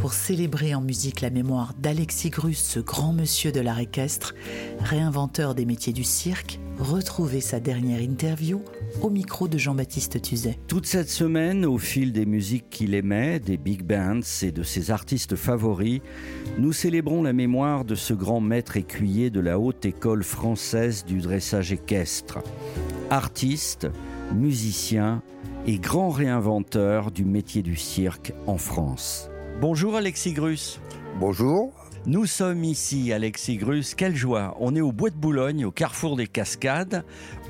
Pour célébrer en musique la mémoire d'Alexis Grus, ce grand monsieur de l'art équestre, réinventeur des métiers du cirque, retrouvez sa dernière interview au micro de Jean-Baptiste Tuzet. Toute cette semaine, au fil des musiques qu'il aimait, des big bands et de ses artistes favoris, nous célébrons la mémoire de ce grand maître écuyer de la haute école française du dressage équestre. Artiste, musicien et grand réinventeur du métier du cirque en France. Bonjour Alexis Grus. Bonjour. Nous sommes ici, Alexis Grus. Quelle joie On est au Bois de Boulogne, au carrefour des Cascades,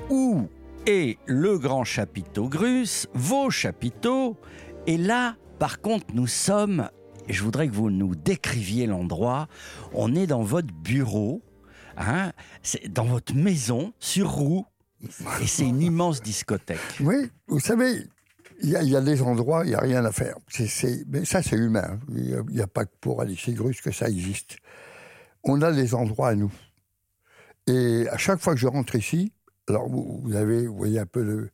où est le grand chapiteau Grus, vos chapiteaux? Et là, par contre, nous sommes, et je voudrais que vous nous décriviez l'endroit, on est dans votre bureau, hein, c'est dans votre maison, sur roue, et c'est une immense discothèque. Oui, vous savez, il y, a- il y a des endroits, il n'y a rien à faire. Mais ça, c'est humain. Il n'y a, pas que pour Alexis Grus que ça existe. On a des endroits à nous. Et à chaque fois que je rentre ici, alors vous, vous avez, vous voyez un peu le-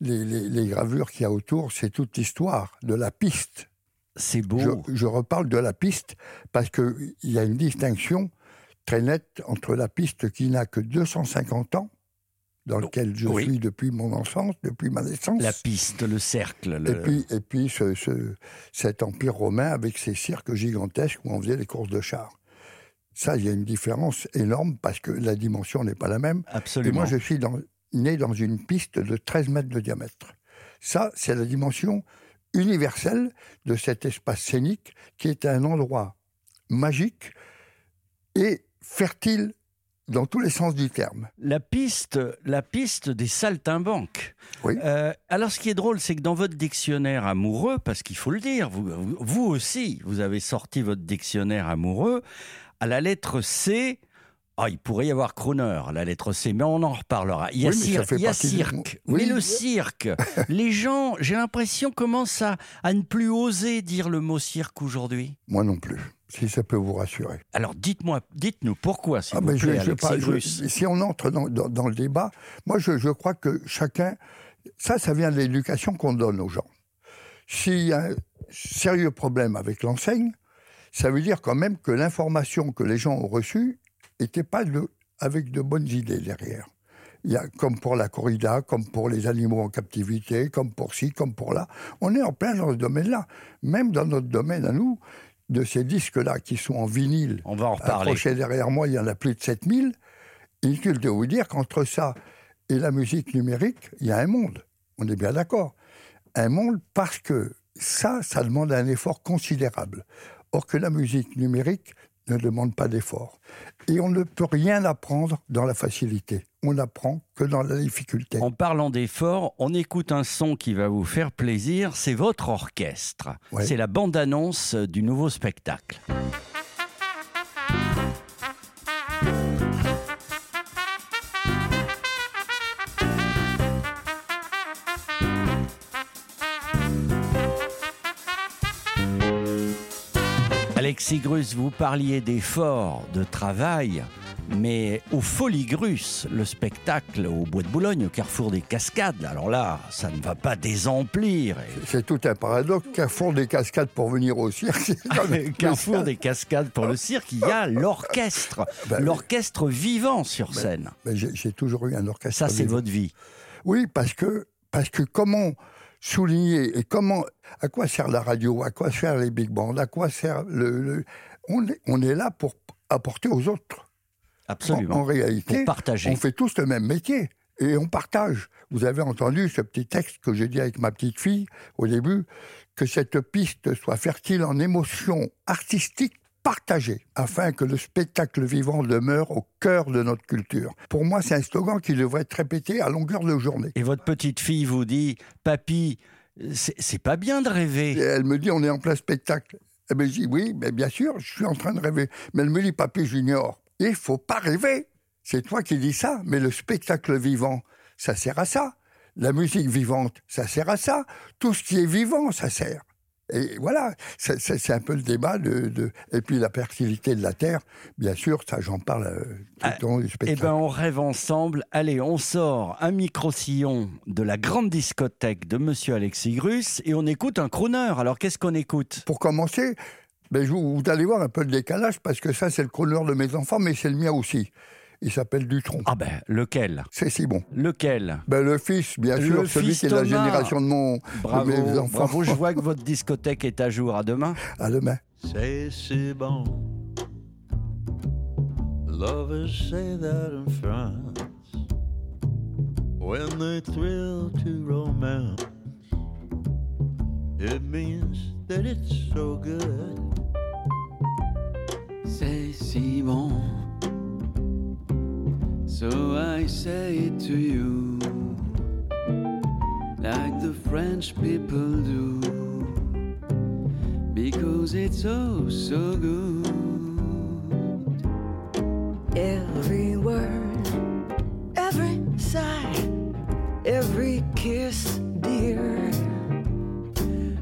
les, les- les gravures qu'il y a autour, c'est toute l'histoire de la piste. C'est beau. Je, je reparle de la piste parce qu'il y a une distinction très nette entre la piste qui n'a que 250 ans, dans lequel je Oui. suis depuis mon enfance, depuis ma naissance. La piste, le cercle. le- Et puis, et puis ce, ce- cet empire romain avec ses cirques gigantesques où on faisait les courses de chars. Ça, il y a une différence énorme parce que la dimension n'est pas la même. Et Absolument. moi, je suis dans- né dans une piste de 13 mètres de diamètre. Ça, c'est la dimension universelle de cet espace scénique qui est un endroit magique et fertile dans tous les sens du terme. La piste, la piste des saltimbanques. Oui. Euh, alors, ce qui est drôle, c'est que dans votre dictionnaire amoureux, parce qu'il faut le dire, vous, aussi, vous avez sorti votre dictionnaire amoureux, à la lettre C. Ah, il pourrait y avoir Croner à la lettre C, mais on en reparlera. Il y a, Oui, cir- il y a partie du- cirque. Oui. Mais le cirque, les gens, j'ai l'impression, commencent à, à ne plus oser dire le mot cirque aujourd'hui. Moi non plus, si ça peut vous rassurer. Alors, dites-moi, dites-nous pourquoi, s'il Ah, vous ben, je- plaît, je, Alexis pas- je- si on entre dans, dans- dans le débat, moi je, je crois que chacun, ça, ça vient de l'éducation qu'on donne aux gens. S'il y a un sérieux problème avec l'enseigne, ça veut dire quand même que l'information que les gens ont reçue n'était pas de- avec de bonnes idées derrière. Il y a, comme pour la corrida, comme pour les animaux en captivité, comme pour ci, comme pour là. On est en plein dans ce domaine-là. Même dans notre domaine à nous, de ces disques-là qui sont en vinyle, On va en reparler. Derrière moi, il y en a plus de 7000. Inutile de vous dire qu'entre ça et la musique numérique, il y a un monde. On est bien d'accord. Un monde parce que ça, ça demande un effort considérable. Or que la musique numérique ne demande pas d'effort. Et on ne peut rien apprendre dans la facilité. On n'apprend que dans la difficulté. En parlant d'effort, on écoute un son qui va vous faire plaisir, c'est votre orchestre. Ouais. C'est la bande-annonce du nouveau spectacle. Alexis Grus, vous parliez d'effort, de travail, mais au Folie Grus, le spectacle au Bois de Boulogne, au Carrefour des Cascades, alors là, ça ne va pas désemplir. C'est tout un paradoxe. Carrefour des cascades pour venir au cirque. Carrefour des Cascades pour le cirque, il y a l'orchestre, Ben oui. l'orchestre vivant sur scène. Mais j'ai toujours eu un orchestre. Ça, c'est votre vie. Oui, parce que, parce que comment souligner et comment, à quoi sert la radio, à quoi sert les big bands, à quoi sert le. le- on, est, on est là pour apporter aux autres. En, Absolument. en réalité, Pour partager. on fait tous le même métier et on partage. Vous avez entendu ce petit texte que j'ai dit avec ma petite fille au début, que cette piste soit fertile en émotions artistiques partagées, afin que le spectacle vivant demeure au cœur de notre culture. Pour moi, c'est un slogan qui devrait être répété à longueur de journée. Et votre petite fille vous dit, papy, c'est pas bien de Et rêver. elle me dit, on est en plein spectacle. Eh ben, je dis, oui, mais bien sûr, je suis en train de rêver. Mais elle me dit, papy junior, il faut pas rêver. C'est toi qui dis ça, mais le spectacle vivant, ça sert à ça. la musique vivante, ça sert à ça. Tout ce qui est vivant, ça sert. Et voilà, c'est- un peu le débat de, de- Et puis la fertilité de la Terre, bien sûr, ça j'en parle euh, tout Ah, le long du Eh spectacle. ben, on rêve ensemble. Allez, on sort un micro-sillon de la grande discothèque de Monsieur Alexis Grus et on écoute un crooner. Alors, qu'est-ce qu'on écoute? Pour commencer, ben, vous, vous allez voir un peu le décalage, parce que ça, c'est le crooner de mes enfants, mais c'est le mien aussi. Il s'appelle Dutron. Ah ben, lequel? C'est si bon. Lequel? Ben, le fils, bien Le sûr, celui fils qui est de la génération de, mon, de Bravo, mes enfants. bravo, je vois que votre discothèque est à jour. À demain. À demain. C'est bon. Lovers say that in France when they thrill to romance. It means that it's so good. C'est si bon. So I say it to you, like the French people do, because it's oh so good. Every word, every sigh, every kiss, dear.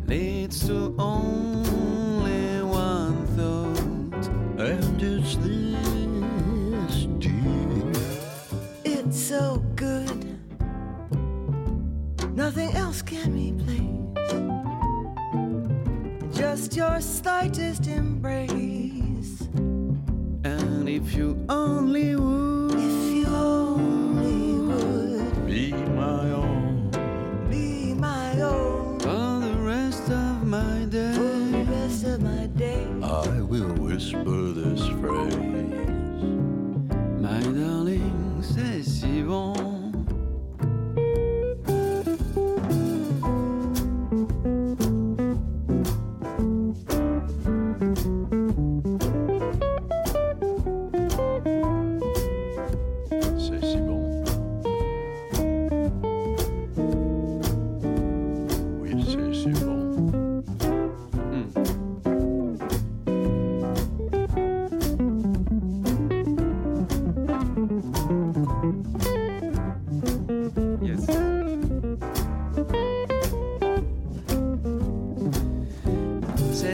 Leads to only one thought. And it's this, Can replace. Just your slightest embrace. And if you only would, If you only would Be my own. be my own for the rest of my day, for the rest of my day. I will whisper this phrase. My darling, c'est si bon.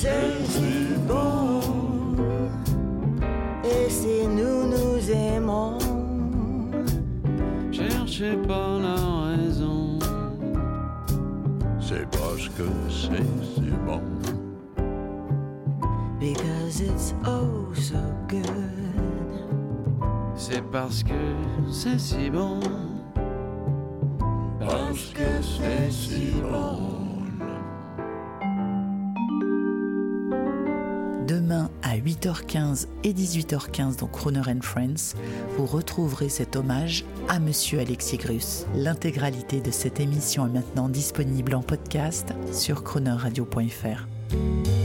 C'est si bon. Et si nous nous aimons, Cherchez pas la raison. C'est parce que c'est si bon. because it's oh so good. C'est parce que c'est si bon. Parce que c'est si bon. Demain à 8h15 et 18h15 dans Croner Friends, vous retrouverez cet hommage à Monsieur Alexis Grus. L'intégralité de cette émission est maintenant disponible en podcast sur cronerradio.fr.